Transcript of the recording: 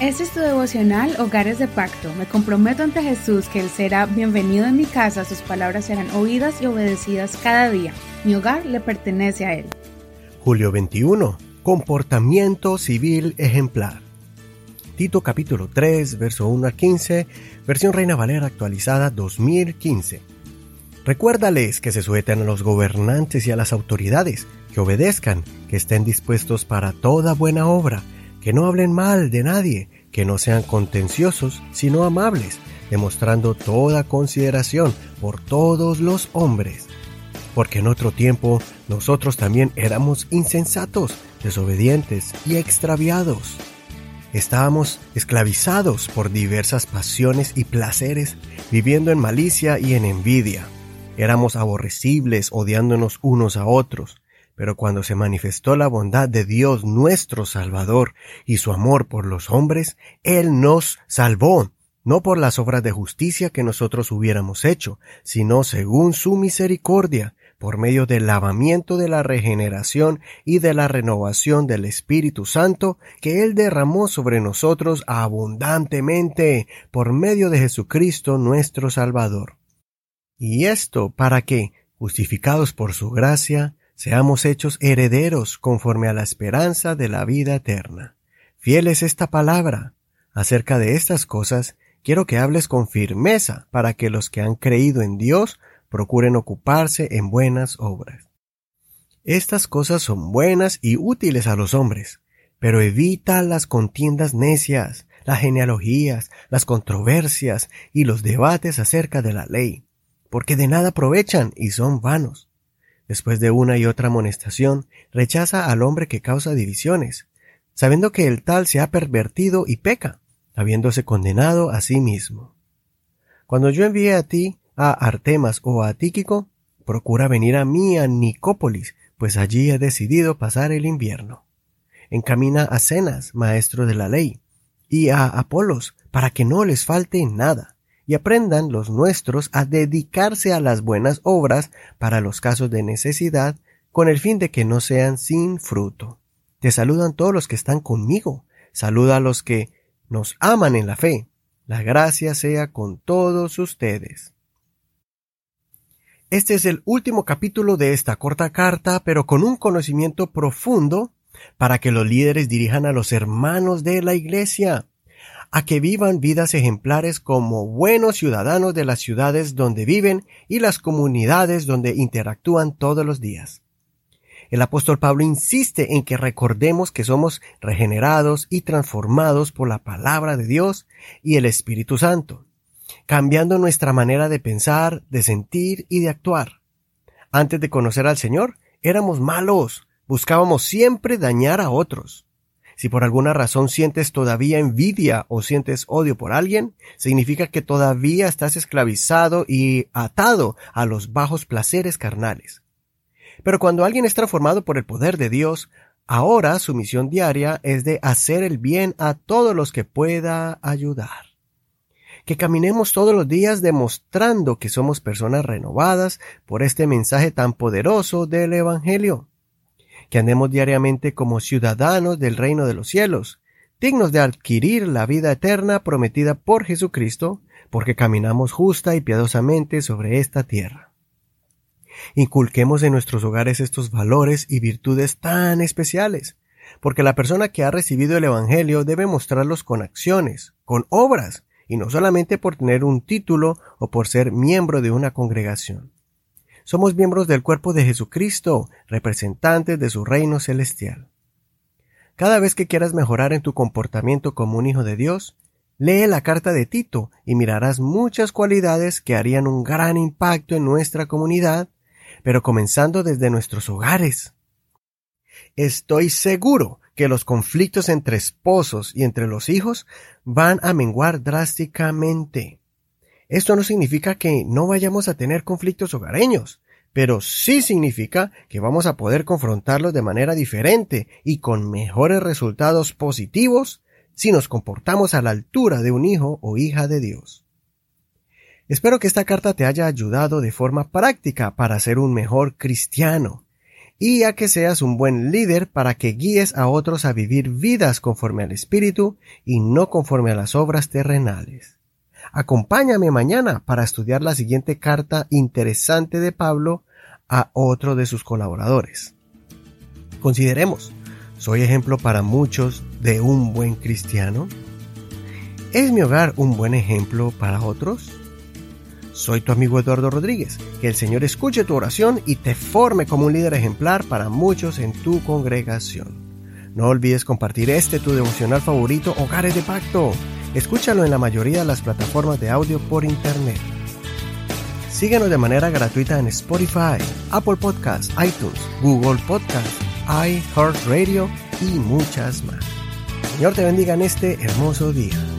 Este es tu devocional Hogares de Pacto. Me comprometo ante Jesús que Él será bienvenido en mi casa, sus palabras serán oídas y obedecidas cada día. Mi hogar le pertenece a Él. Julio 21. Comportamiento civil ejemplar. Tito capítulo 3, verso 1 a 15, versión Reina Valera actualizada 2015. Recuérdales que se sujeten a los gobernantes y a las autoridades, que obedezcan, que estén dispuestos para toda buena obra, que no hablen mal de nadie, que no sean contenciosos, sino amables, demostrando toda consideración por todos los hombres. Porque en otro tiempo nosotros también éramos insensatos, desobedientes y extraviados. Estábamos esclavizados por diversas pasiones y placeres, viviendo en malicia y en envidia. Éramos aborrecibles, odiándonos unos a otros. Pero cuando se manifestó la bondad de Dios nuestro Salvador y su amor por los hombres, Él nos salvó, no por las obras de justicia que nosotros hubiéramos hecho, sino según su misericordia, por medio del lavamiento de la regeneración y de la renovación del Espíritu Santo que Él derramó sobre nosotros abundantemente por medio de Jesucristo nuestro Salvador. Y esto para que, justificados por su gracia, seamos hechos herederos conforme a la esperanza de la vida eterna. Fiel es esta palabra. Acerca de estas cosas, quiero que hables con firmeza para que los que han creído en Dios procuren ocuparse en buenas obras. Estas cosas son buenas y útiles a los hombres, pero evita las contiendas necias, las genealogías, las controversias y los debates acerca de la ley, porque de nada aprovechan y son vanos. Después de una y otra amonestación, rechaza al hombre que causa divisiones, sabiendo que el tal se ha pervertido y peca, habiéndose condenado a sí mismo. Cuando yo envíe a ti a Artemas o a Tíquico, procura venir a mí a Nicópolis, pues allí he decidido pasar el invierno. Encamina a Cenas, maestro de la ley, y a Apolos, para que no les falte nada, y aprendan los nuestros a dedicarse a las buenas obras para los casos de necesidad, con el fin de que no sean sin fruto. Te saludan todos los que están conmigo, saluda a los que nos aman en la fe. La gracia sea con todos ustedes. Este es el último capítulo de esta corta carta, pero con un conocimiento profundo para que los líderes dirijan a los hermanos de la Iglesia a que vivan vidas ejemplares como buenos ciudadanos de las ciudades donde viven y las comunidades donde interactúan todos los días. El apóstol Pablo insiste en que recordemos que somos regenerados y transformados por la palabra de Dios y el Espíritu Santo cambiando nuestra manera de pensar, de sentir y de actuar. Antes de conocer al Señor, éramos malos, buscábamos siempre dañar a otros. Si por alguna razón sientes todavía envidia o sientes odio por alguien, significa que todavía estás esclavizado y atado a los bajos placeres carnales. Pero cuando alguien es transformado por el poder de Dios, ahora su misión diaria es de hacer el bien a todos los que pueda ayudar que caminemos todos los días demostrando que somos personas renovadas por este mensaje tan poderoso del Evangelio, que andemos diariamente como ciudadanos del reino de los cielos, dignos de adquirir la vida eterna prometida por Jesucristo, porque caminamos justa y piadosamente sobre esta tierra. Inculquemos en nuestros hogares estos valores y virtudes tan especiales, porque la persona que ha recibido el Evangelio debe mostrarlos con acciones, con obras, y no solamente por tener un título o por ser miembro de una congregación. Somos miembros del cuerpo de Jesucristo, representantes de su reino celestial. Cada vez que quieras mejorar en tu comportamiento como un hijo de Dios, lee la carta de Tito y mirarás muchas cualidades que harían un gran impacto en nuestra comunidad, pero comenzando desde nuestros hogares. Estoy seguro que los conflictos entre esposos y entre los hijos van a menguar drásticamente. Esto no significa que no vayamos a tener conflictos hogareños, pero sí significa que vamos a poder confrontarlos de manera diferente y con mejores resultados positivos si nos comportamos a la altura de un hijo o hija de Dios. Espero que esta carta te haya ayudado de forma práctica para ser un mejor cristiano y a que seas un buen líder para que guíes a otros a vivir vidas conforme al Espíritu y no conforme a las obras terrenales. Acompáñame mañana para estudiar la siguiente carta interesante de Pablo a otro de sus colaboradores. Consideremos, ¿soy ejemplo para muchos de un buen cristiano? ¿Es mi hogar un buen ejemplo para otros? Soy tu amigo Eduardo Rodríguez. Que el Señor escuche tu oración y te forme como un líder ejemplar para muchos en tu congregación. No olvides compartir este tu devocional favorito, Hogares de Pacto. Escúchalo en la mayoría de las plataformas de audio por internet. Síguenos de manera gratuita en Spotify, Apple Podcasts, iTunes, Google Podcasts, iHeartRadio y muchas más. Señor te bendiga en este hermoso día.